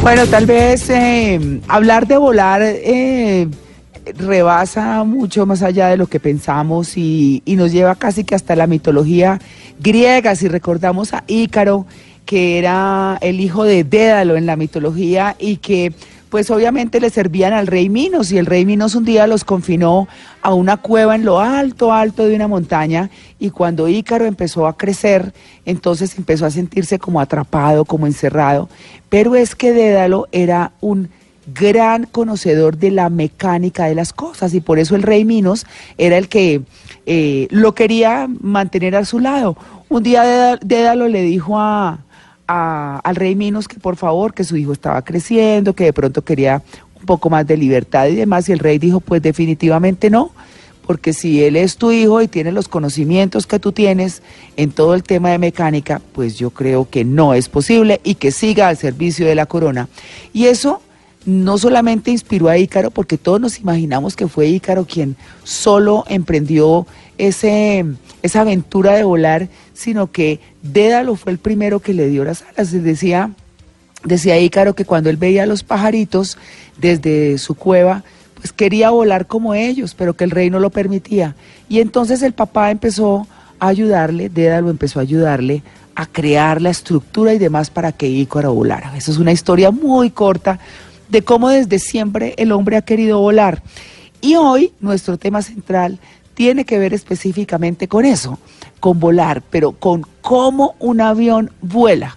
Bueno, tal vez eh, hablar de volar eh, rebasa mucho más allá de lo que pensamos y, y nos lleva casi que hasta la mitología griega. Si recordamos a Ícaro, que era el hijo de Dédalo en la mitología y que pues obviamente le servían al rey Minos y el rey Minos un día los confinó a una cueva en lo alto, alto de una montaña y cuando Ícaro empezó a crecer, entonces empezó a sentirse como atrapado, como encerrado, pero es que Dédalo era un gran conocedor de la mecánica de las cosas y por eso el rey Minos era el que eh, lo quería mantener a su lado. Un día Dédalo le dijo a, al rey Minos que por favor, que su hijo estaba creciendo, que de pronto quería un poco más de libertad y demás, y el rey dijo, pues definitivamente no, porque si él es tu hijo y tiene los conocimientos que tú tienes en todo el tema de mecánica, pues yo creo que no es posible y que siga al servicio de la corona. Y eso no solamente inspiró a Ícaro, porque todos nos imaginamos que fue Ícaro quien solo emprendió ese, esa aventura de volar, sino que Dédalo fue el primero que le dio las alas. Decía, decía Ícaro que cuando él veía a los pajaritos desde su cueva, pues quería volar como ellos, pero que el rey no lo permitía. Y entonces el papá empezó a ayudarle, Dédalo empezó a ayudarle a crear la estructura y demás para que Ícaro volara. Eso es una historia muy corta de cómo desde siempre el hombre ha querido volar. Y hoy nuestro tema central tiene que ver específicamente con eso, con volar, pero con cómo un avión vuela.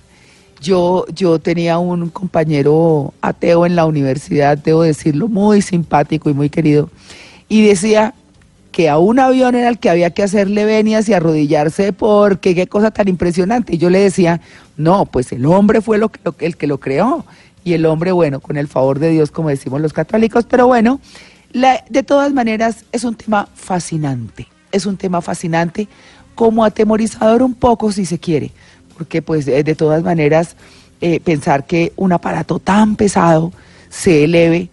Yo, yo tenía un compañero ateo en la universidad, debo decirlo, muy simpático y muy querido, y decía que a un avión era el que había que hacerle venias y arrodillarse porque qué cosa tan impresionante. Y yo le decía, no, pues el hombre fue lo que, el que lo creó. Y el hombre, bueno, con el favor de Dios, como decimos los católicos, pero bueno, la, de todas maneras, es un tema fascinante, es un tema fascinante, como atemorizador un poco si se quiere, porque pues de, de todas maneras eh, pensar que un aparato tan pesado se eleve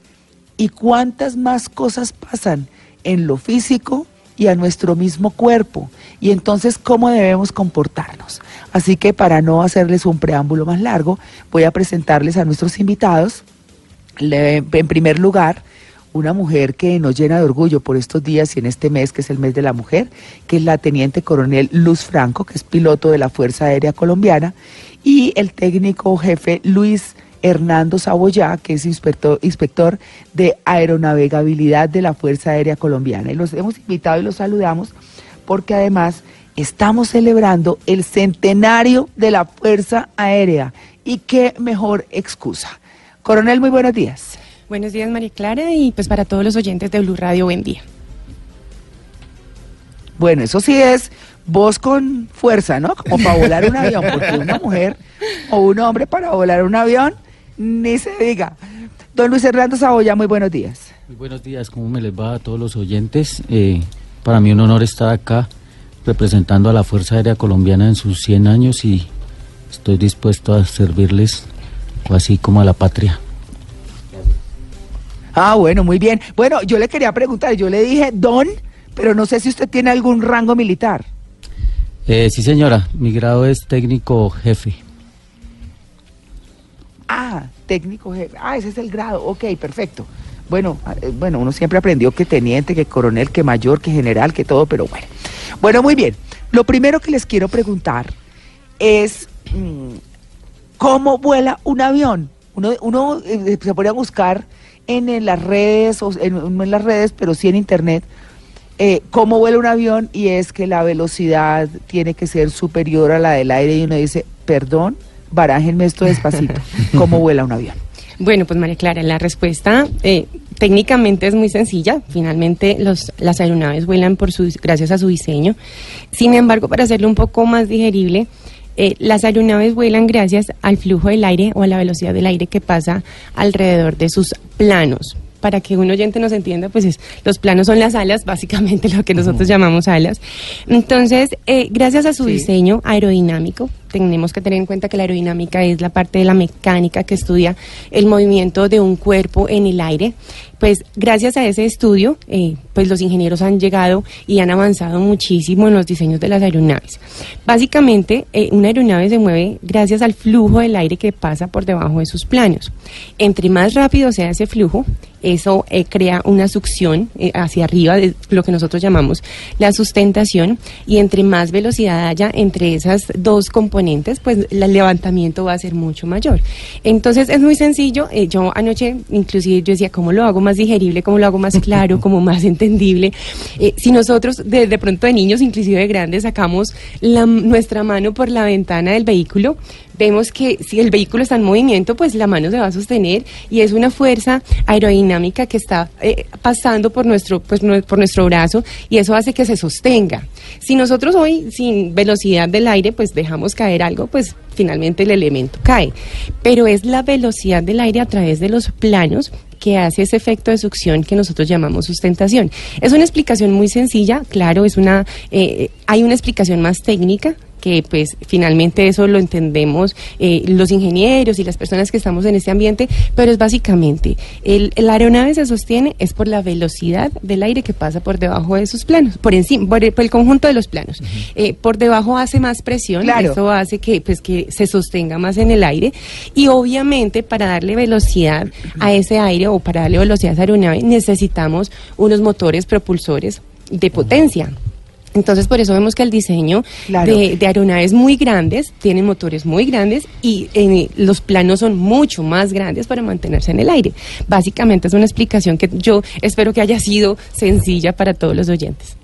y cuántas más cosas pasan en lo físico y a nuestro mismo cuerpo y entonces cómo debemos comportarnos. Así que para no hacerles un preámbulo más largo, voy a presentarles a nuestros invitados. En primer lugar, una mujer que nos llena de orgullo por estos días y en este mes, que es el mes de la mujer, que es la teniente coronel Luz Franco, que es piloto de la Fuerza Aérea Colombiana, y el técnico jefe Luis Hernando Saboyá, que es inspector, inspector de aeronavegabilidad de la Fuerza Aérea Colombiana. Y los hemos invitado y los saludamos porque además estamos celebrando el centenario de la Fuerza Aérea. Y qué mejor excusa. Coronel, muy buenos días. Buenos días, María Clara, y pues para todos los oyentes de Blue Radio, buen día. Bueno, eso sí es voz con fuerza, ¿no? Como para volar un avión, porque una mujer o un hombre para volar un avión, ni se diga. Don Luis Hernando Saboya, muy buenos días. Muy buenos días, ¿cómo me les va a todos los oyentes? Eh, para mí un honor estar acá representando a la Fuerza Aérea Colombiana en sus 100 años y estoy dispuesto a servirles así como a la patria. Ah, bueno, muy bien. Bueno, yo le quería preguntar, yo le dije don, pero no sé si usted tiene algún rango militar. Eh, sí, señora, mi grado es técnico jefe. Ah, técnico jefe. Ah, ese es el grado. Ok, perfecto. Bueno, eh, bueno, uno siempre aprendió que teniente, que coronel, que mayor, que general, que todo, pero bueno. Bueno, muy bien. Lo primero que les quiero preguntar es mmm, cómo vuela un avión. Uno, uno eh, se pone a buscar en, en, las redes, o en, no en las redes, pero sí en internet, eh, cómo vuela un avión y es que la velocidad tiene que ser superior a la del aire y uno dice, perdón, barájenme esto despacito, ¿cómo vuela un avión? Bueno, pues María Clara, la respuesta eh, técnicamente es muy sencilla. Finalmente, los, las aeronaves vuelan por su, gracias a su diseño. Sin embargo, para hacerlo un poco más digerible, Eh, las aeronaves vuelan gracias al flujo del aire o a la velocidad del aire que pasa alrededor de sus planos para que un oyente nos entienda, pues es, los planos son las alas, básicamente lo que nosotros llamamos alas. Entonces, eh, gracias a su diseño aerodinámico, tenemos que tener en cuenta que la aerodinámica es la parte de la mecánica que estudia el movimiento de un cuerpo en el aire. Pues gracias a ese estudio, eh, pues los ingenieros han llegado y han avanzado muchísimo en los diseños de las aeronaves. Básicamente, eh, una aeronave se mueve gracias al flujo del aire que pasa por debajo de sus planos. Entre más rápido sea ese flujo, eso eh, crea una succión hacia arriba de lo que nosotros llamamos la sustentación y entre más velocidad haya entre esas dos componentes pues el levantamiento va a ser mucho mayor. Entonces es muy sencillo. Eh, yo anoche, inclusive, yo decía, ¿cómo lo hago más digerible? ¿Cómo lo hago más claro? ¿Cómo más entendible? Eh, si nosotros de, de, pronto de niños, inclusive de grandes, sacamos la, nuestra mano por la ventana del vehículo, vemos que si el vehículo está en movimiento, pues la mano se va a sostener y es una fuerza aerodinámica que está eh, pasando por nuestro, pues, por nuestro brazo y eso hace que se sostenga. Si nosotros hoy, sin velocidad del aire, pues dejamos caer algo, pues finalmente el elemento cae. Pero es la velocidad del aire a través de los planos que hace ese efecto de succión que nosotros llamamos sustentación. Es una explicación muy sencilla, claro, es una, eh, hay una explicación más técnica, que pues finalmente eso lo entendemos eh, los ingenieros y las personas que estamos en este ambiente, pero es básicamente, el, la aeronave se sostiene es por la velocidad del aire que pasa por debajo de sus planos, por encima, por el, conjunto de los planos. Eh, por debajo hace más presión, eso hace que pues que se sostenga más en el aire y obviamente para darle velocidad a ese aire o para darle velocidad a esa aeronave necesitamos unos motores propulsores de potencia. Entonces, por eso vemos que el diseño de, aeronaves muy grandes tiene motores muy grandes y eh, los planos son mucho más grandes para mantenerse en el aire. Básicamente es una explicación que yo espero que haya sido sencilla para todos los oyentes.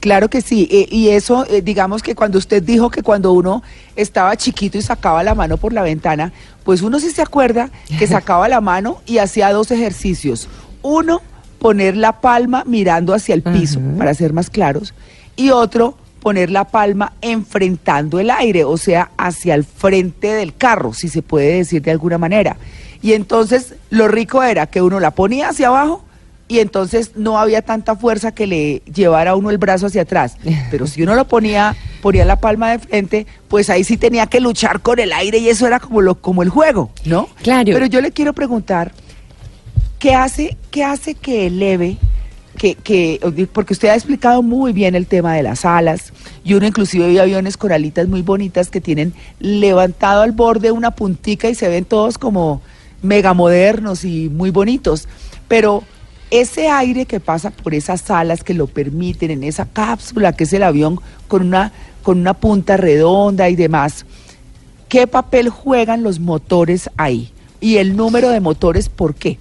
Claro que sí, eh, y eso, eh, digamos que cuando usted dijo que cuando uno estaba chiquito y sacaba la mano por la ventana, pues uno sí se acuerda que sacaba la mano y hacía dos ejercicios. Uno, poner la palma mirando hacia el piso, para ser más claros, y otro, poner la palma enfrentando el aire, o sea, hacia el frente del carro, si se puede decir de alguna manera. Y entonces lo rico era que uno la ponía hacia abajo y entonces no había tanta fuerza que le llevara a uno el brazo hacia atrás. Pero si uno lo ponía, ponía la palma de frente, pues ahí sí tenía que luchar con el aire y eso era como lo como el juego, ¿no? Claro. Pero yo le quiero preguntar, ¿Qué hace, qué hace que eleve? Que, que, porque usted ha explicado muy bien el tema de las alas y uno inclusive ve aviones con alitas muy bonitas que tienen levantado al borde una puntica y se ven todos como mega modernos y muy bonitos. Pero ese aire que pasa por esas alas que lo permiten en esa cápsula que es el avión con una, con una punta redonda y demás, ¿qué papel juegan los motores ahí? Y el número de motores, ¿por qué?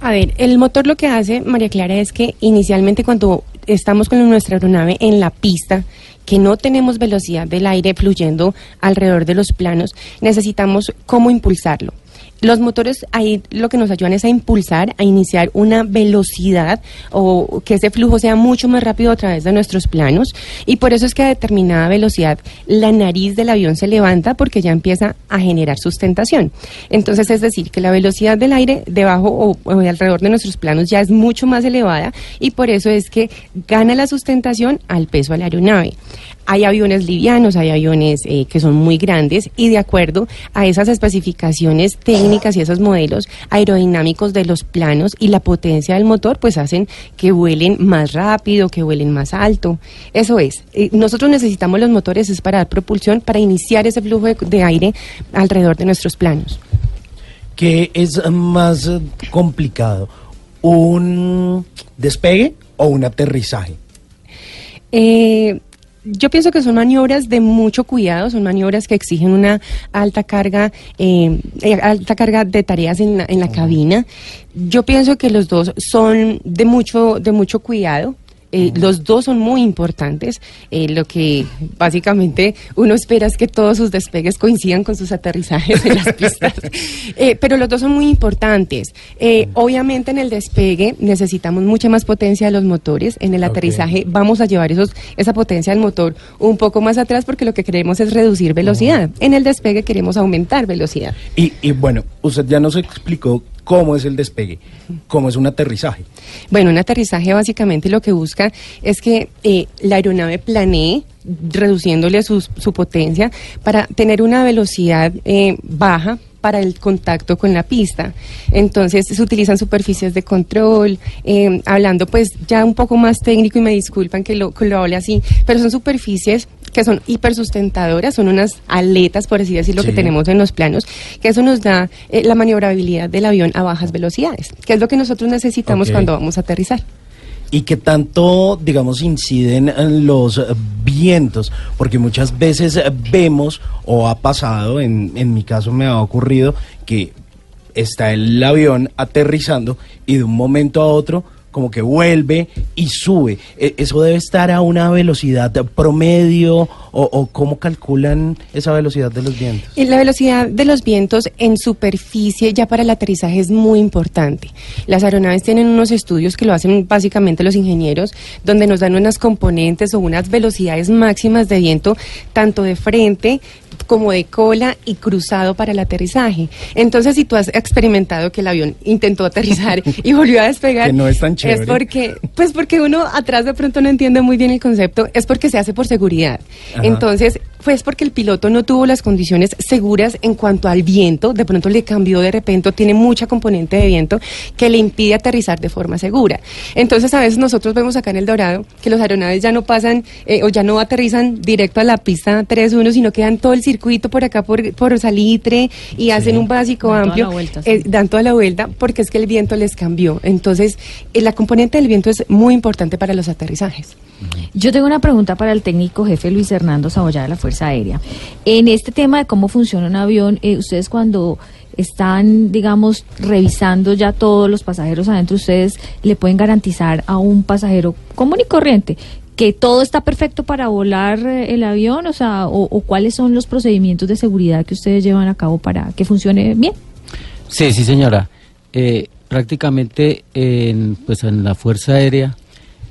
A ver, el motor lo que hace, María Clara, es que inicialmente cuando estamos con nuestra aeronave en la pista, que no tenemos velocidad del aire fluyendo alrededor de los planos, necesitamos cómo impulsarlo. Los motores ahí lo que nos ayudan es a impulsar, a iniciar una velocidad o que ese flujo sea mucho más rápido a través de nuestros planos y por eso es que a determinada velocidad la nariz del avión se levanta porque ya empieza a generar sustentación. Entonces es decir que la velocidad del aire debajo o, alrededor de nuestros planos ya es mucho más elevada y por eso es que gana la sustentación al peso a la aeronave. Hay aviones livianos, hay aviones eh, que son muy grandes y de acuerdo a esas especificaciones técnicas y esos modelos aerodinámicos de los planos y la potencia del motor, pues hacen que vuelen más rápido, que vuelen más alto. Eso es. Eh, nosotros necesitamos los motores es para dar propulsión, para iniciar ese flujo de, aire alrededor de nuestros planos. ¿Qué es más complicado? ¿Un despegue o un aterrizaje? Eh, yo pienso que son maniobras de mucho cuidado, son maniobras que exigen una alta carga, eh, eh, alta carga de tareas en la, en la cabina. Yo pienso que los dos son de mucho, de mucho cuidado. Eh, Los dos son muy importantes. Eh, lo que básicamente uno espera es que todos sus despegues coincidan con sus aterrizajes en las pistas. Eh, pero los dos son muy importantes. Obviamente en el despegue necesitamos mucha más potencia de los motores. En el aterrizaje vamos a llevar esos, esa potencia del motor un poco más atrás porque lo que queremos es reducir velocidad. En el despegue queremos aumentar velocidad. Y, y bueno, usted ya nos explicó cómo es el despegue, cómo es un aterrizaje. Bueno, un aterrizaje básicamente lo que busca es que eh, la aeronave planee reduciéndole su, su potencia para tener una velocidad eh, baja para el contacto con la pista. Entonces se utilizan superficies de control, eh, hablando pues ya un poco más técnico y me disculpan que lo, que lo hable así, pero son superficies que son hipersustentadoras, son unas aletas, por así decirlo, Sí. que tenemos en los planos, que eso nos da eh, la maniobrabilidad del avión a bajas velocidades, que es lo que nosotros necesitamos cuando vamos a aterrizar. y que tanto, digamos, inciden en los vientos, porque muchas veces vemos, o ha pasado, en, en mi caso me ha ocurrido, que está el avión aterrizando y de un momento a otro como que vuelve y sube. E- ¿Eso debe estar a una velocidad promedio o, cómo calculan esa velocidad de los vientos? Y La velocidad de los vientos en superficie ya para el aterrizaje es muy importante. Las aeronaves tienen unos estudios que lo hacen básicamente los ingenieros, donde nos dan unas componentes o unas velocidades máximas de viento, tanto de frente como de cola y cruzado para el aterrizaje. Entonces, si tú has experimentado que el avión intentó aterrizar y volvió a despegar, Que no es tan chévere. es porque, pues porque uno atrás de pronto no entiende muy bien el concepto, es porque se hace por seguridad. Ajá. Entonces, pues porque el piloto no tuvo las condiciones seguras en cuanto al viento, de pronto le cambió de repente, tiene mucha componente de viento que le impide aterrizar de forma segura. Entonces, a veces nosotros vemos acá en El Dorado que los aeronaves ya no pasan eh, o ya no aterrizan directo a la pista 3-1, sino que dan todo el circuito por acá por, por Salitre y hacen un básico Dan toda amplio, la vuelta, sí. eh, dan toda la vuelta porque es que el viento les cambió. Entonces, eh, la componente del viento es muy importante para los aterrizajes. Yo tengo una pregunta para el técnico jefe Luis Hernando Saboya de la Fuerza Aérea. En este tema de cómo funciona un avión, eh, ustedes cuando están, digamos, revisando ya todos los pasajeros adentro, ustedes le pueden garantizar a un pasajero común y corriente que todo está perfecto para volar eh, el avión, o sea, o, cuáles son los procedimientos de seguridad que ustedes llevan a cabo para que funcione bien. Sí, sí, señora. Eh, prácticamente en, pues en la Fuerza Aérea,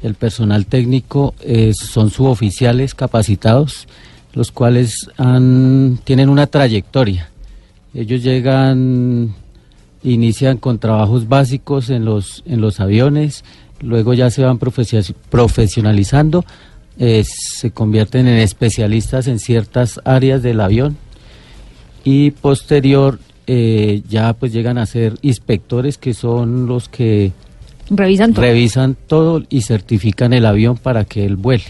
el personal técnico eh, son suboficiales capacitados, los cuales han, tienen una trayectoria. Ellos llegan, inician con trabajos básicos en los, en los aviones, luego ya se van profesionalizando, eh, se convierten en especialistas en ciertas áreas del avión y posterior eh, ya pues llegan a ser inspectores que son los que Revisan todo. revisan todo y certifican el avión para que él vuele.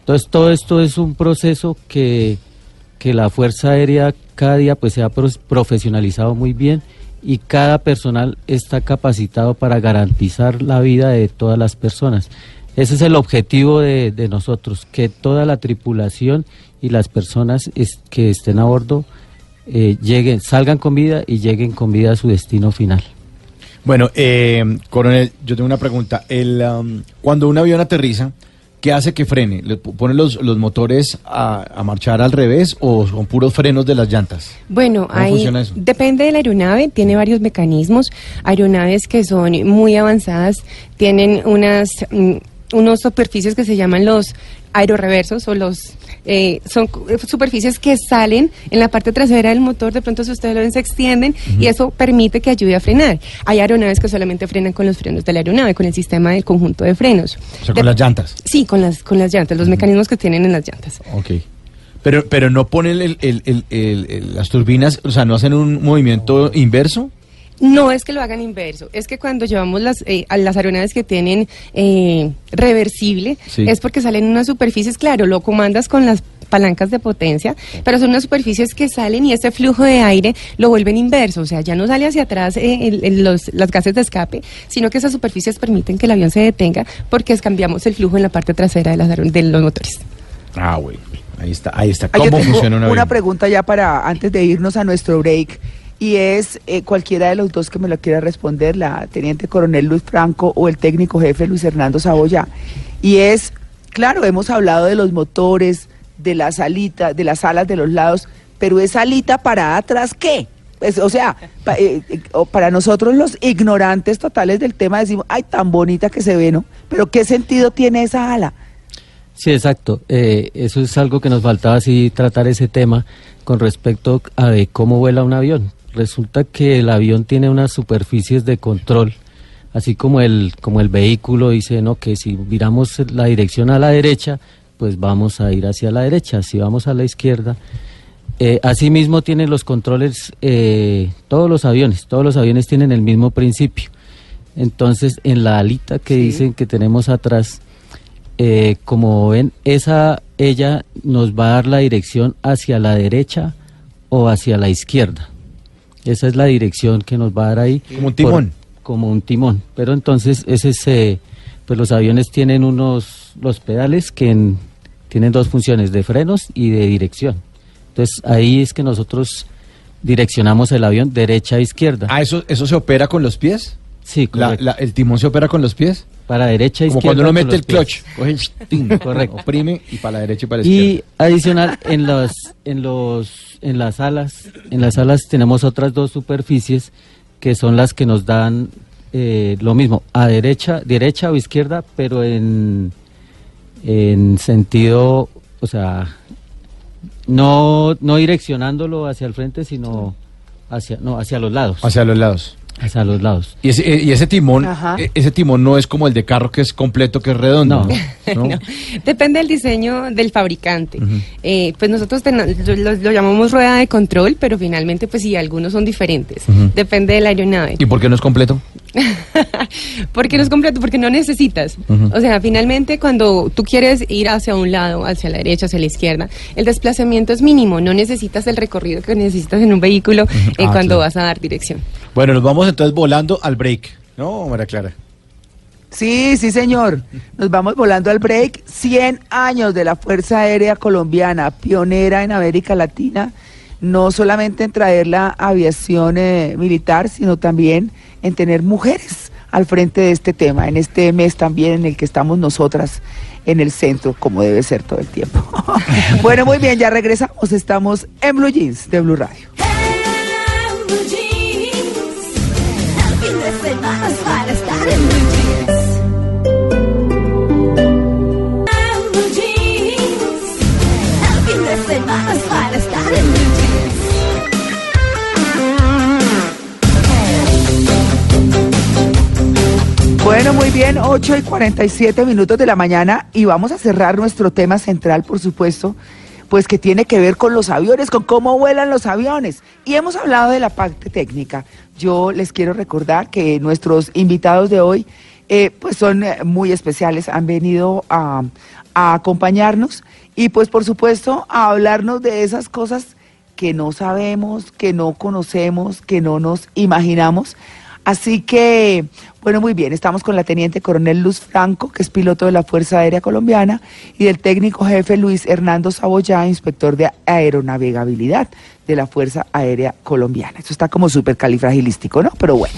Entonces todo esto es un proceso que, que la Fuerza Aérea cada día pues se ha profesionalizado muy bien y cada personal está capacitado para garantizar la vida de todas las personas. Ese es el objetivo de, de nosotros, que toda la tripulación y las personas es- que estén a bordo eh, lleguen, salgan con vida y lleguen con vida a su destino final. Bueno, eh, coronel, yo tengo una pregunta. El, um, cuando un avión aterriza, ¿qué hace que frene? ¿Le ponen los, los motores a, a marchar al revés o son puros frenos de las llantas? Bueno, depende de la aeronave, tiene varios mecanismos. Aeronaves que son muy avanzadas tienen unas mm, unos superficies que se llaman los aeroreversos o los eh, son eh, superficies que salen en la parte trasera del motor, de pronto si ustedes lo ven se extienden y eso permite que ayude a frenar. Hay aeronaves que solamente frenan con los frenos de la aeronave, con el sistema del conjunto de frenos. O sea, De- con las llantas. Sí, con las con las llantas, los mecanismos que tienen en las llantas. Ok. Pero, pero no ponen el- las turbinas, o sea, no hacen un movimiento inverso. No es que lo hagan inverso, es que cuando llevamos las, eh, a las aeronaves que tienen eh, reversible, Sí. es porque salen unas superficies, claro, lo comandas con las palancas de potencia, pero son unas superficies que salen y ese flujo de aire lo vuelven inverso, o sea, ya no sale hacia atrás eh, el- el- los, las gases de escape, sino que esas superficies permiten que el avión se detenga porque es- cambiamos el flujo en la parte trasera de, las de los motores. Ah, güey. Ahí está, ahí está. Yo ¿Cómo tengo funciona un avión? una pregunta ya para antes de irnos a nuestro break y es eh, cualquiera de los dos que me lo quiera responder, la teniente coronel Luis Franco o el técnico jefe Luis Hernando Saboya. Y es, claro, hemos hablado de los motores, de las alitas, de las alas de los lados, pero esa alita para atrás, ¿qué? Pues, o sea, eh, eh, para nosotros los ignorantes totales del tema decimos, ay, tan bonita que se ve, ¿no? Pero ¿qué sentido tiene esa ala? Sí, exacto. Eh, eso es algo que nos faltaba así tratar ese tema con respecto a de cómo vuela un avión. Resulta que el avión tiene unas superficies de control, así como el como el vehículo dice, no, que si viramos la dirección a la derecha, pues vamos a ir hacia la derecha. Si vamos a la izquierda, eh, asimismo tienen los controles eh, todos los aviones. Todos los aviones tienen el mismo principio. Entonces, en la alita que dicen que tenemos atrás, eh, como ven, esa ella nos va a dar la dirección hacia la derecha o hacia la izquierda. Esa es la dirección que nos va a dar ahí. Como un timón. como un timón. Pero entonces ese es, eh, pues los aviones tienen unos los pedales que en- tienen dos funciones de frenos y de dirección. Entonces ahí es que nosotros direccionamos el avión derecha a izquierda. Ah, eso, eso se opera con los pies. Sí, La- el timón se opera con los pies. Para derecha a Como izquierda. cuando uno mete el clutch. Coge y Correcto. Oprime y para la derecha y para la Y izquierda. adicional en los en los en las alas, en las alas tenemos otras dos superficies que son las que nos dan eh, lo mismo a derecha, derecha o izquierda, pero en en sentido, o sea, no no direccionándolo hacia el frente, sino hacia no hacia los lados, Hacia los lados. Hacia los lados. Y ese, eh, y ese timón, Ajá. eh, ese timón no es como el de carro que es completo, que es redondo. No. ¿no? No. Depende del diseño del fabricante. Eh, pues nosotros tena- lo, lo- lo llamamos rueda de control, pero finalmente, pues sí, algunos son diferentes. Depende de la aeronave. ¿Y por qué no es completo? porque no es completo, porque no necesitas. O sea, finalmente cuando tú quieres ir hacia un lado, hacia la derecha, hacia la izquierda, el desplazamiento es mínimo, no necesitas el recorrido que necesitas en un vehículo eh, Ah, cuando claro. vas a dar dirección. Bueno, nos vamos entonces volando al break. No, María Clara. Sí, sí, señor. Nos vamos volando al break. 100 años de la Fuerza Aérea Colombiana, pionera en América Latina, no solamente en traer la aviación eh, militar, sino también en tener mujeres al frente de este tema, en este mes también en el que estamos nosotras en el centro, como debe ser todo el tiempo. bueno, muy bien, ya regresamos. Estamos en Blue Jeans de Blue Radio. Bueno, muy bien, 8 y 47 minutos de la mañana y vamos a cerrar nuestro tema central, por supuesto, pues que tiene que ver con los aviones, con cómo vuelan los aviones. Y hemos hablado de la parte técnica. Yo les quiero recordar que nuestros invitados de hoy, eh, pues son eh, muy especiales, han venido a, a acompañarnos y pues por supuesto a hablarnos de esas cosas que no sabemos, que no conocemos, que no nos imaginamos. Así que, bueno, muy bien, estamos con la teniente coronel Luz Franco, que es piloto de la Fuerza Aérea Colombiana, y del técnico jefe Luis Hernando Saboyá, inspector de aeronavegabilidad de la Fuerza Aérea Colombiana. Esto está como súper califragilístico, ¿no? Pero bueno,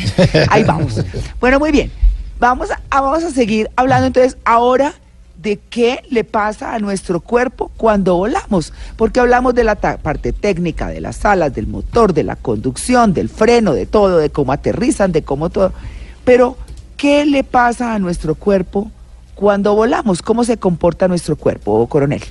ahí vamos. Bueno, muy bien. Vamos a, vamos a seguir hablando entonces ahora de qué le pasa a nuestro cuerpo cuando volamos, porque hablamos de la parte técnica, de las alas, del motor, de la conducción, del freno, de todo, de cómo aterrizan, de cómo todo. Pero, ¿qué le pasa a nuestro cuerpo cuando volamos? ¿Cómo se comporta nuestro cuerpo, coronel?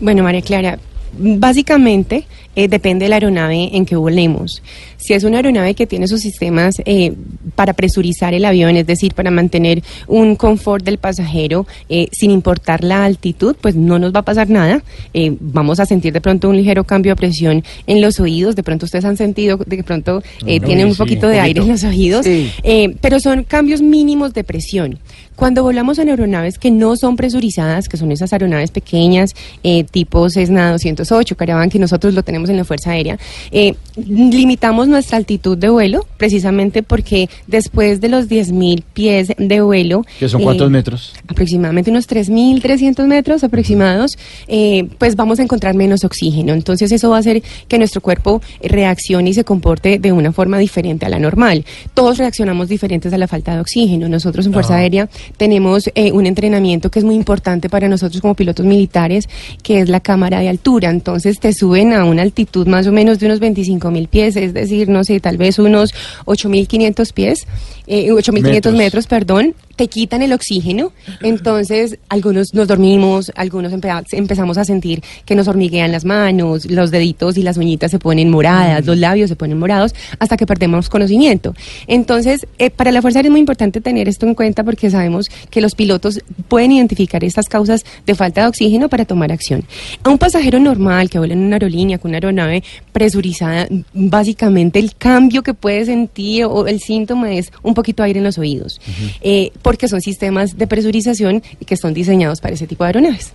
Bueno, María Clara, básicamente eh, depende de la aeronave en que volemos. Si es una aeronave que tiene sus sistemas eh, para presurizar el avión, es decir, para mantener un confort del pasajero eh, sin importar la altitud, pues no nos va a pasar nada. Eh, vamos a sentir de pronto un ligero cambio de presión en los oídos. De pronto ustedes han sentido de que pronto eh, No, tienen un sí, poquito un de aire en poquito. los oídos. Sí. Eh, pero son cambios mínimos de presión. Cuando volamos en aeronaves que no son presurizadas, que son esas aeronaves pequeñas, eh, tipo Cessna 208, Caravan, que nosotros lo tenemos en la Fuerza Aérea, eh, limitamos nuestra altitud de vuelo, precisamente porque después de los 10.000 pies de vuelo... ¿Que son eh, cuántos metros? aproximadamente unos 3.300 metros aproximados, eh, pues vamos a encontrar menos oxígeno. Entonces eso va a hacer que nuestro cuerpo reaccione y se comporte de una forma diferente a la normal. Todos reaccionamos diferentes a la falta de oxígeno. Nosotros en Fuerza Ah. Aérea tenemos eh, un entrenamiento que es muy importante para nosotros como pilotos militares, que es la cámara de altura. Entonces te suben a una altitud más o menos de unos 25.000 pies, es decir, no sé, tal vez unos 8.500 pies, eh, 8.500 Metros. metros, perdón, te quitan el oxígeno, entonces algunos nos dormimos, algunos empe- empezamos a sentir que nos hormiguean las manos, los deditos y las uñitas se ponen moradas, los labios se ponen morados, hasta que perdemos conocimiento. Entonces, eh, para la Fuerza Aérea es muy importante tener esto en cuenta porque sabemos que los pilotos pueden identificar estas causas de falta de oxígeno para tomar acción. A un pasajero normal que vuela en una aerolínea con una aeronave presurizada, básicamente el cambio que puede sentir o el síntoma es un poquito de aire en los oídos, eh, porque son sistemas de presurización que están diseñados para ese tipo de aeronaves.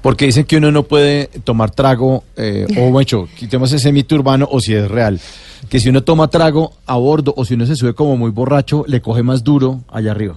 Porque dicen que uno no puede tomar trago, eh, o bueno, quitemos ese mito urbano, o si es real, que si uno toma trago a bordo, o si uno se sube como muy borracho, le coge más duro allá arriba.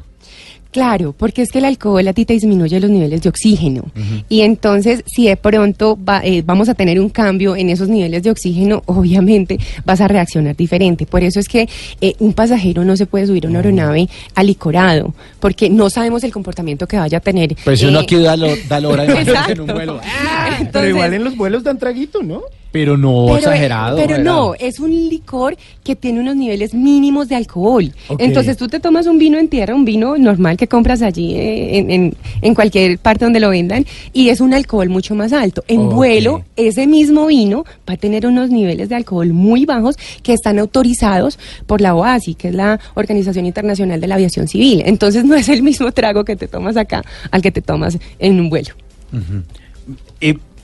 Claro, porque es que el alcohol a ti te disminuye los niveles de oxígeno. Y entonces, si de pronto va- eh, vamos a tener un cambio en esos niveles de oxígeno, obviamente vas a reaccionar diferente. Por eso es que eh, un pasajero no se puede subir a una aeronave alicorado, porque no sabemos el comportamiento que vaya a tener. Pues si uno Eh, aquí da, lo- da la hora de Exacto. en un vuelo. Pero Entonces- igual en los vuelos dan traguito, ¿no? Pero no Pero, exagerado. Pero exagerado. no, es un licor que tiene unos niveles mínimos de alcohol. Entonces tú te tomas un vino en tierra, un vino normal que compras allí eh, en, en- en cualquier parte donde lo vendan, y es un alcohol mucho más alto. En vuelo, ese mismo vino va a tener unos niveles de alcohol muy bajos que están autorizados por la OASI, que es la Organización Internacional de la Aviación Civil. Entonces no es el mismo trago que te tomas acá al que te tomas en un vuelo.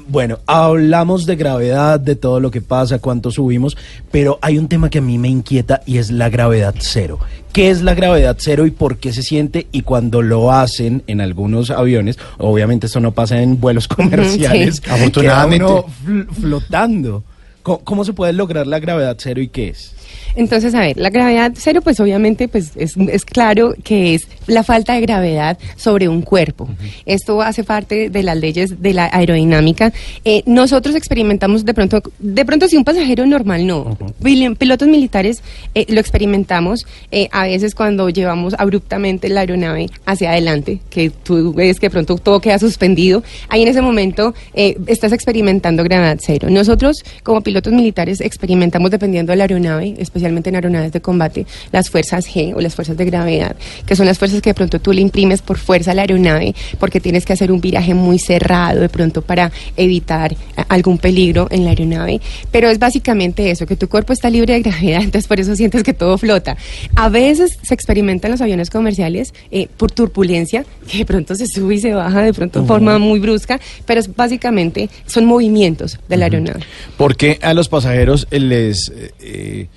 Bueno, hablamos de gravedad, de todo lo que pasa, cuánto subimos, pero hay un tema que a mí me inquieta y es la gravedad cero. ¿Qué es la gravedad cero y por qué se siente? Y cuando lo hacen en algunos aviones, obviamente esto no pasa en vuelos comerciales, sí. Afortunadamente. queda uno fl- flotando. ¿Cómo, cómo se puede lograr la gravedad cero y qué es? Entonces, a ver, la gravedad cero, pues obviamente, pues es, es claro que es la falta de gravedad sobre un cuerpo. Esto hace parte de las leyes de la aerodinámica. Eh, nosotros experimentamos de pronto, de pronto si un pasajero normal no. Pil- Pilotos militares eh, lo experimentamos eh, a veces cuando llevamos abruptamente la aeronave hacia adelante, que tú ves que de pronto todo queda suspendido. Ahí en ese momento estás experimentando gravedad cero. Nosotros, como pilotos militares, experimentamos dependiendo de la aeronave, especialmente en aeronaves de combate, las fuerzas G o las fuerzas de gravedad, que son las fuerzas que de pronto tú le imprimes por fuerza a la aeronave, porque tienes que hacer un viraje muy cerrado de pronto para evitar algún peligro en la aeronave. Pero es básicamente eso, que tu cuerpo está libre de gravedad, entonces por eso sientes que todo flota. A veces se experimenta en los aviones comerciales eh, por turbulencia, que de pronto se sube y se baja de pronto de forma muy brusca, pero es básicamente son movimientos de la aeronave. ¿Por qué a los pasajeros les, eh, eh,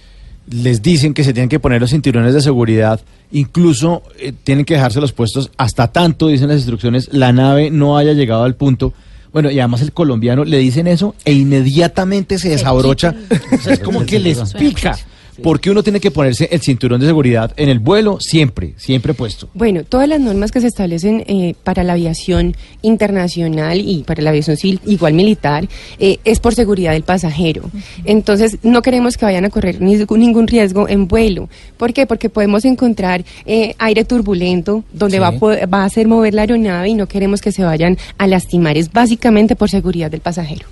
les dicen que se tienen que poner los cinturones de seguridad? Incluso eh, tienen que dejarse los puestos hasta tanto, dicen las instrucciones, la nave no haya llegado al punto. Bueno, y además el colombiano le dicen eso e inmediatamente se desabrocha. O sea, es como que les pica. Porque uno tiene que ponerse el cinturón de seguridad en el vuelo siempre, siempre puesto. Bueno, todas las normas que se establecen eh, para la aviación internacional y para la aviación civil, igual militar, eh, es por seguridad del pasajero. Entonces, no queremos que vayan a correr ni- ningún riesgo en vuelo. ¿Por qué? Porque podemos encontrar eh, aire turbulento donde Sí. va, a poder- va a hacer mover la aeronave y no queremos que se vayan a lastimar. Es básicamente por seguridad del pasajero.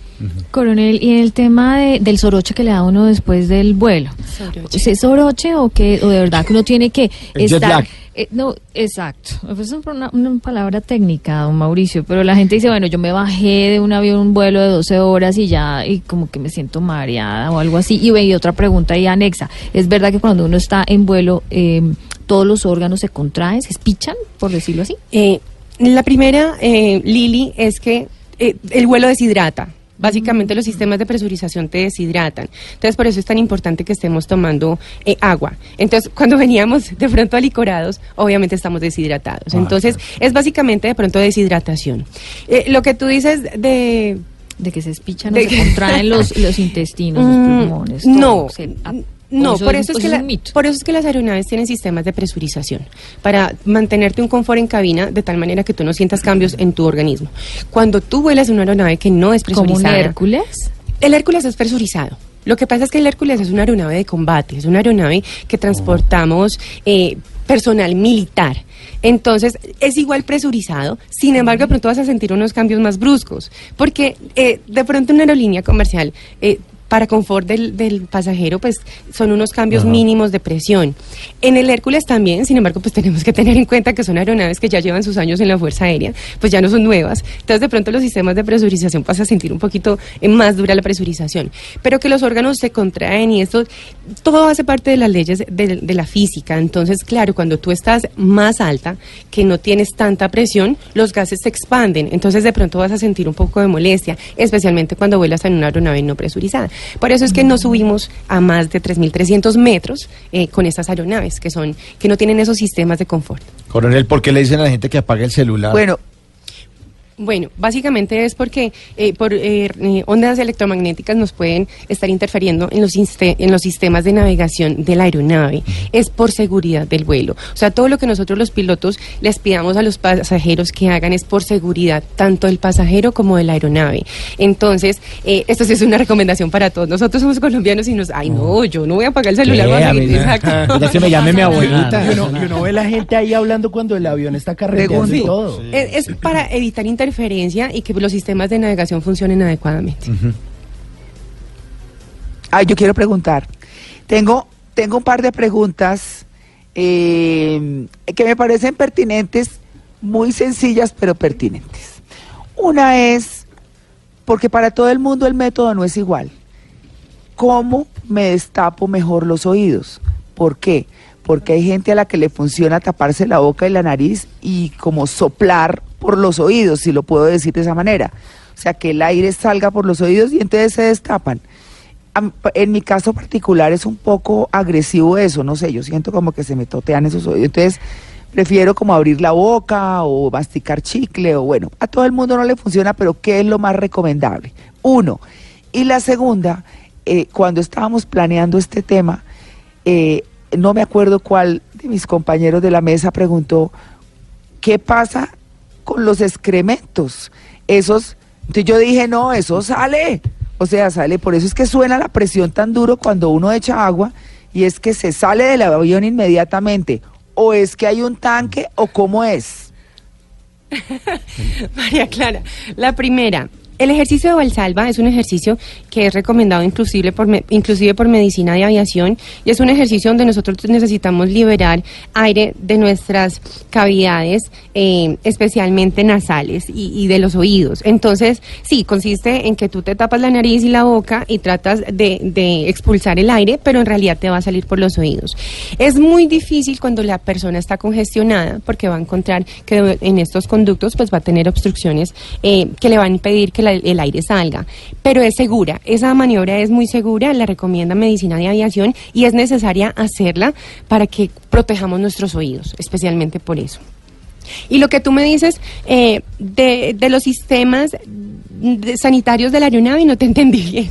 Coronel, y el tema de- del soroche que le da uno después del vuelo. Soroche. ¿Es soroche o que o de verdad que uno tiene que El estar lag. eh, no, exacto. Pues Es una, una palabra técnica, don Mauricio, pero la gente dice, bueno, yo me bajé de un avión, un vuelo de 12 horas y ya, y como que me siento mareada o algo así. Y, ve, y otra pregunta ahí anexa. ¿Es verdad que cuando uno está en vuelo, eh, todos los órganos se contraen, se espichan, por decirlo así? Eh, la primera, eh, Lili, es que eh, el vuelo deshidrata. Básicamente los sistemas de presurización te deshidratan. Entonces por eso es tan importante que estemos tomando eh, agua. Entonces cuando veníamos de pronto alicorados, obviamente estamos deshidratados. Ah, Entonces es básicamente de pronto deshidratación. Eh, lo que tú dices de... De que se espichan o se contraen los, los intestinos, los Mm, pulmones. No, todo, se- ah, No, eso por es- eso, es que la- por eso es que las aeronaves tienen sistemas de presurización para mantenerte un confort en cabina de tal manera que tú no sientas cambios en tu organismo. Cuando tú vuelas en una aeronave que no es ¿Como un presurizada, Hércules? el Hércules es presurizado. Lo que pasa es que el Hércules es una aeronave de combate, es una aeronave que transportamos eh, personal militar. Entonces, es igual presurizado, sin embargo, de pronto vas a sentir unos cambios más bruscos, porque eh, de pronto una aerolínea comercial, eh, para confort del, del pasajero, pues son unos cambios Ajá. mínimos de presión. En el Hércules también, sin embargo, pues tenemos que tener en cuenta que son aeronaves que ya llevan sus años en la Fuerza Aérea, pues ya no son nuevas. Entonces, de pronto los sistemas de presurización vas a sentir un poquito eh, más dura la presurización. Pero que los órganos se contraen y esto, todo hace parte de las leyes de, de la física. Entonces, claro, cuando tú estás más alta, que no tienes tanta presión, los gases se expanden. Entonces, de pronto vas a sentir un poco de molestia, especialmente cuando vuelas en una aeronave no presurizada. Por eso es que no subimos a más de 3.300 metros eh, con estas aeronaves, que son que no tienen esos sistemas de confort. Coronel, ¿por qué le dicen a la gente que apague el celular? Bueno, Bueno, básicamente es porque eh, por eh, eh, ondas electromagnéticas nos pueden estar interfiriendo en los, en los sistemas de navegación de la aeronave. Es por seguridad del vuelo. O sea, todo lo que nosotros los pilotos les pidamos a los pasajeros que hagan es por seguridad, tanto del pasajero como de la aeronave. Entonces, eh, esto sí es una recomendación para todos. Nosotros somos colombianos y nos, ay no, yo no voy a apagar el celular. Exacto. Ya se me llame mi abuelita. Y Y uno, y uno ve la gente ahí hablando cuando el avión está carreteando y Sí. todo. Es, es para evitar interferencia y que los sistemas de navegación funcionen adecuadamente. Ay, yo quiero preguntar. Tengo, tengo un par de preguntas eh, que me parecen pertinentes, muy sencillas, pero pertinentes. Una es, porque para todo el mundo el método no es igual. ¿Cómo me destapo mejor los oídos? ¿Por qué? Porque hay gente a la que le funciona taparse la boca y la nariz y como soplar por los oídos, si lo puedo decir de esa manera. O sea, que el aire salga por los oídos y entonces se destapan. En mi caso particular es un poco agresivo eso, no sé, yo siento como que se me totean esos oídos. Entonces prefiero como abrir la boca o masticar chicle o bueno, a todo el mundo no le funciona, pero ¿qué es lo más recomendable? Uno. Y la segunda, eh, cuando estábamos planeando este tema, eh, no me acuerdo cuál de mis compañeros de la mesa preguntó, ¿qué pasa con los excrementos? Esos, entonces yo dije, no, eso sale. O sea, sale, por eso es que suena la presión tan duro cuando uno echa agua y es que se sale del avión inmediatamente. O es que hay un tanque o cómo es. María Clara, la primera. El ejercicio de Valsalva es un ejercicio que es recomendado inclusive por, inclusive por medicina de aviación y es un ejercicio donde nosotros necesitamos liberar aire de nuestras cavidades, eh, especialmente nasales y, de los oídos. Entonces, sí, consiste en que tú te tapas la nariz y la boca y tratas de, de expulsar el aire, pero en realidad te va a salir por los oídos. Es muy difícil cuando la persona está congestionada porque va a encontrar que en estos conductos pues va a tener obstrucciones eh, que le van a impedir que la- el aire salga. Pero es segura, esa maniobra es muy segura, la recomienda Medicina de Aviación y es necesaria hacerla para que protejamos nuestros oídos, especialmente por eso. Y lo que tú me dices eh, de, de los sistemas de- sanitarios de la aeronave, no te entendí bien.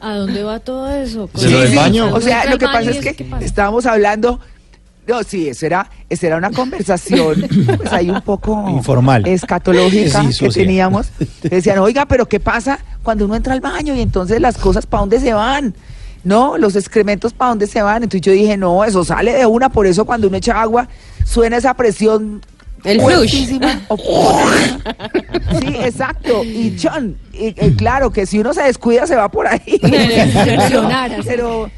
¿A dónde va todo eso? Sí, sí, O sea, lo que pasa baño es que estábamos hablando. No, sí, eso era, eso era una conversación, pues ahí un poco Informal. escatológica Sí, que teníamos. Decían, oiga, pero ¿qué pasa cuando uno entra al baño y entonces las cosas para dónde se van? No, los excrementos para dónde se van. Entonces yo dije, no, eso sale de una, por eso cuando uno echa agua suena esa presión. El flush. Sí, exacto. Y John, y, y claro que si uno se descuida se va por ahí. Así. Pero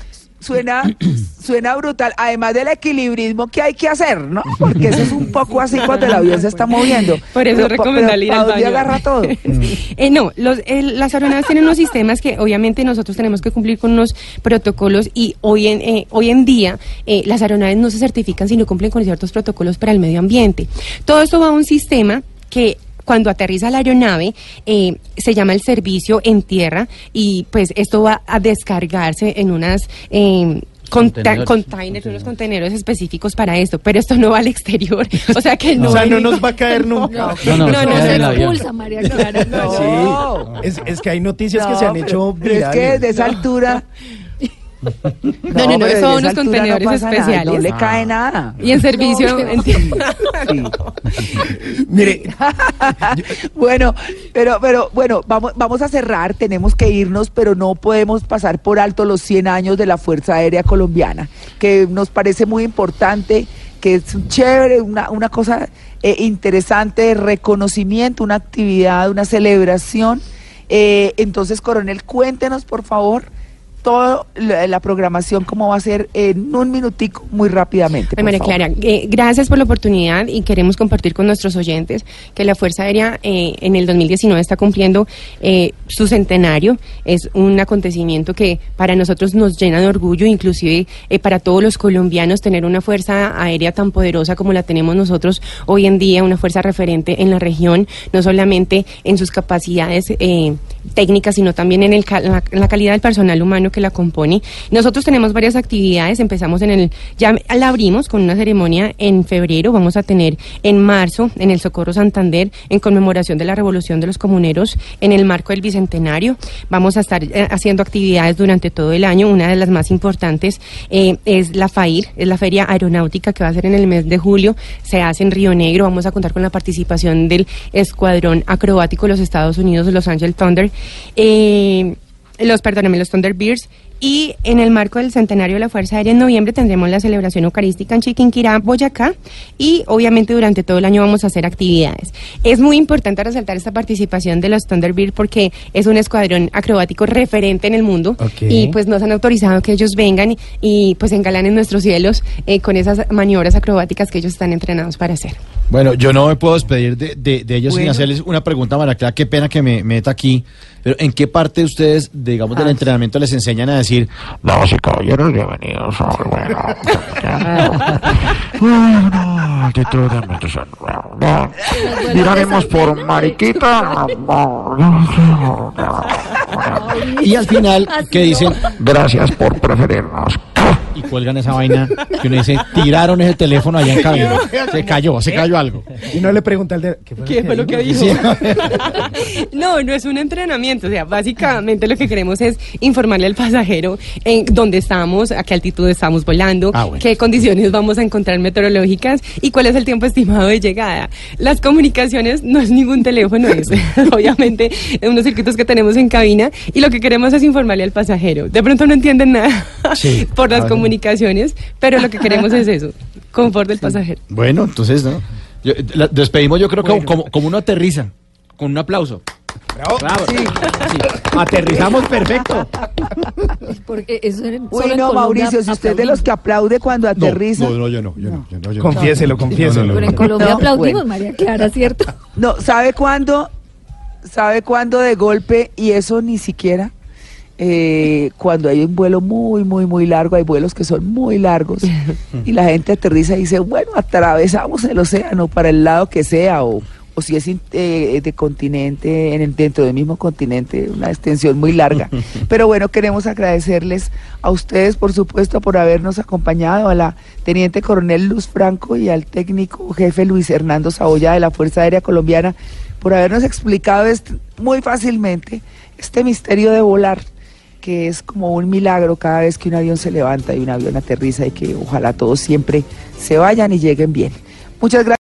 suena, suena brutal. Además del equilibrismo que hay que hacer, ¿no? Porque eso es un poco así cuando el avión se está moviendo. Por eso recomendable ir pero, al ¿pa' dónde baño. agarra todo? Eh, no, los, el- las aeronaves tienen unos sistemas que obviamente nosotros tenemos que cumplir con unos protocolos y hoy en, eh, hoy en día eh, las aeronaves no se certifican si no cumplen con ciertos protocolos para el medio ambiente. Todo esto va a un sistema que cuando aterriza la aeronave eh, se llama el servicio en tierra y pues esto va a descargarse en unas... eh, containers, unos contenedores específicos para esto, pero esto no va al exterior, o sea que no. O sea, no nos va a caer nunca. No, no, no, No no, se expulsa, María Clara. No. Sí, es, es que hay noticias que se han hecho pero es que desde esa altura, No, no, no, pero eso desde unos contenedores no nada, especiales. no le Ah. cae nada. Y en servicio, Mire, bueno, pero, pero, bueno, vamos, vamos a cerrar, tenemos que irnos, pero no podemos pasar por alto los 100 años de la Fuerza Aérea Colombiana, que nos parece muy importante, que es un chévere, una, una cosa eh, interesante de reconocimiento, una actividad, una celebración. Eh, entonces, coronel, cuéntenos, por favor, toda la, programación, cómo va a ser en un minutico, muy rápidamente. Ay, María favor. Clara, eh, gracias por la oportunidad y queremos compartir con nuestros oyentes que la Fuerza Aérea eh, en el 2019 está cumpliendo eh, su centenario. Es un acontecimiento que para nosotros nos llena de orgullo, inclusive eh, para todos los colombianos tener una Fuerza Aérea tan poderosa como la tenemos nosotros hoy en día, una fuerza referente en la región, no solamente en sus capacidades técnicas, sino también en, el en la calidad del personal humano que la compone. Nosotros tenemos varias actividades, empezamos en el, ya la abrimos con una ceremonia en febrero, vamos a tener en marzo en el Socorro Santander en conmemoración de la Revolución de los Comuneros en el marco del Bicentenario. Vamos a estar eh, haciendo actividades durante todo el año, una de las más importantes eh, es la FAIR, es la Feria Aeronáutica que va a ser en el mes de julio, se hace en Río Negro, vamos a contar con la participación del Escuadrón Acrobático de los Estados Unidos, Los Angeles Thunder. Eh, los, perdóname, los Thunderbirds. Y en el marco del centenario de la Fuerza Aérea en noviembre tendremos la celebración eucarística en Chiquinquirá, Boyacá. Y obviamente durante todo el año vamos a hacer actividades. Es muy importante resaltar esta participación de los Thunderbirds porque es un escuadrón acrobático referente en el mundo. Y pues nos han autorizado que ellos vengan y, y, pues engalanen nuestros cielos eh, con esas maniobras acrobáticas que ellos están entrenados para hacer. Bueno, yo no me puedo despedir de, de- de ellos sin Bueno. hacerles una pregunta, María Clara. Qué pena que me meta aquí. Pero ¿en qué parte ustedes, digamos, del Ah. entrenamiento les enseñan a decir, Damas y caballeros, bienvenidos a bueno, bueno, actitud de medicina. Miraremos por Mariquita. y al final, que dicen, Gracias por preferirnos. Y cuelgan esa vaina, que uno dice, tiraron ese teléfono allá en cabina. Se cayó, se cayó algo. y no le pregunta al de... ¿Qué fue lo que dijo? no, no es un entrenamiento. O sea, básicamente lo que queremos es informarle al pasajero en dónde estamos, a qué altitud estamos volando, Ah, bueno. qué condiciones vamos a encontrar meteorológicas y cuál es el tiempo estimado de llegada. Las comunicaciones no es ningún teléfono, es obviamente unos circuitos que tenemos en cabina y lo que queremos es informarle al pasajero. De pronto no entienden nada Sí. por las Ah, comunicaciones, pero lo que queremos es eso, confort del pasajero. Bueno, entonces, ¿no? Yo- la- despedimos, yo creo que como, como uno aterriza, con un aplauso. Bravo. Sí. Aterrizamos perfecto. Porque eso era- Uy, en no, Mauricio, si usted es de los que aplaude cuando aterriza. no, yo no, yo no, yo no, yo no. Confiéselo, confiéselo. Pero en Colombia No, aplaudimos, bueno. María Clara, ¿cierto? No, ¿sabe cuándo? ¿Sabe cuándo de golpe? Y eso ni siquiera. Eh, cuando hay un vuelo muy, muy, muy largo, hay vuelos que son muy largos, y la gente aterriza y dice, bueno, atravesamos el océano para el lado que sea, o, o si es eh, de continente, en el, dentro del mismo continente, una extensión muy larga. Pero bueno, queremos agradecerles a ustedes, por supuesto, por habernos acompañado, a la Teniente Coronel Luz Franco y al técnico jefe Luis Hernando Saboya de la Fuerza Aérea Colombiana, por habernos explicado est- muy fácilmente este misterio de volar que es como un milagro cada vez que un avión se levanta y un avión aterriza y que ojalá todos siempre se vayan y lleguen bien. Muchas gracias.